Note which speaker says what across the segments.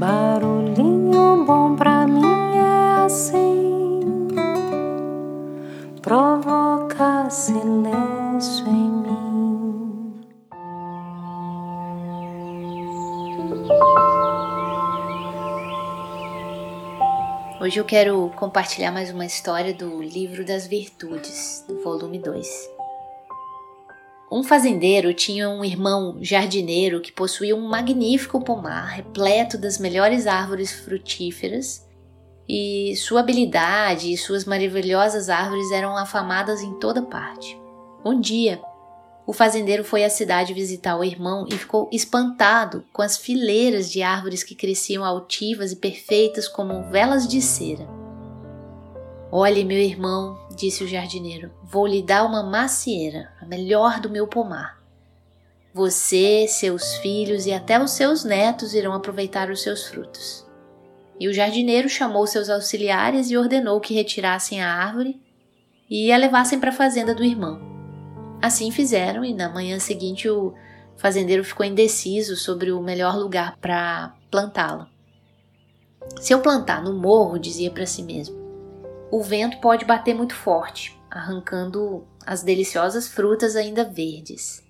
Speaker 1: Barulhinho bom pra mim é assim, provoca silêncio em mim.
Speaker 2: Hoje eu quero compartilhar mais uma história do Livro das Virtudes, do volume 2. Um fazendeiro tinha um irmão jardineiro que possuía um magnífico pomar repleto das melhores árvores frutíferas, e sua habilidade e suas maravilhosas árvores eram afamadas em toda parte. Um dia, o fazendeiro foi à cidade visitar o irmão e ficou espantado com as fileiras de árvores que cresciam altivas e perfeitas como velas de cera. Olhe, meu irmão, disse o jardineiro, vou lhe dar uma macieira, a melhor do meu pomar. Você, seus filhos e até os seus netos irão aproveitar os seus frutos. E o jardineiro chamou seus auxiliares e ordenou que retirassem a árvore e a levassem para a fazenda do irmão. Assim fizeram, e na manhã seguinte o fazendeiro ficou indeciso sobre o melhor lugar para plantá-la. Se eu plantar no morro, dizia para si mesmo, o vento pode bater muito forte, arrancando as deliciosas frutas ainda verdes.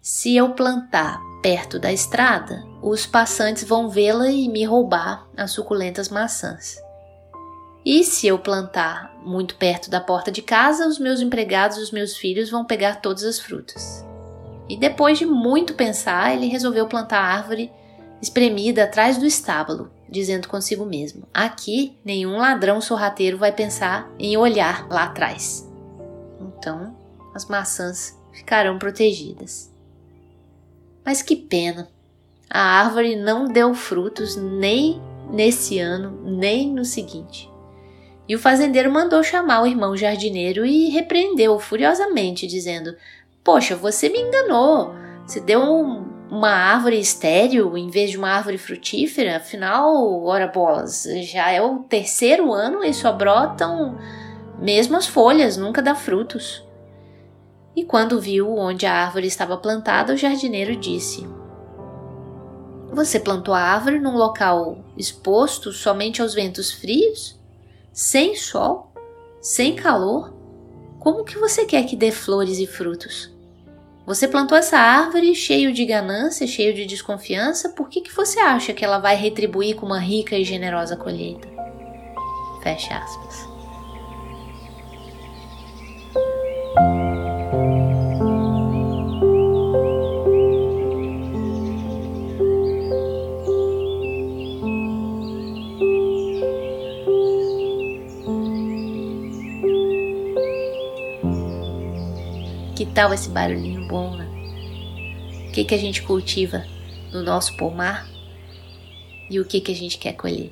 Speaker 2: Se eu plantar perto da estrada, os passantes vão vê-la e me roubar as suculentas maçãs. E se eu plantar muito perto da porta de casa, os meus empregados e os meus filhos vão pegar todas as frutas. E depois de muito pensar, ele resolveu plantar a árvore espremida atrás do estábulo, dizendo consigo mesmo: Aqui nenhum ladrão sorrateiro vai pensar em olhar lá atrás. Então as maçãs ficarão protegidas. Mas que pena! A árvore não deu frutos nem nesse ano, nem no seguinte. E o fazendeiro mandou chamar o irmão jardineiro e repreendeu furiosamente, dizendo: Poxa, você me enganou. Você deu um uma árvore estéril em vez de uma árvore frutífera, afinal, ora bolas, já é o terceiro ano e só brotam mesmo as folhas, nunca dá frutos. E quando viu onde a árvore estava plantada, o jardineiro disse: Você plantou a árvore num local exposto somente aos ventos frios? Sem sol? Sem calor? Como que você quer que dê flores e frutos? Você plantou essa árvore cheio de ganância, cheio de desconfiança, por que, que você acha que ela vai retribuir com uma rica e generosa colheita? Fecha aspas. Que tal esse barulhinho bom, né? O que, que a gente cultiva no nosso pomar e o que, que a gente quer colher?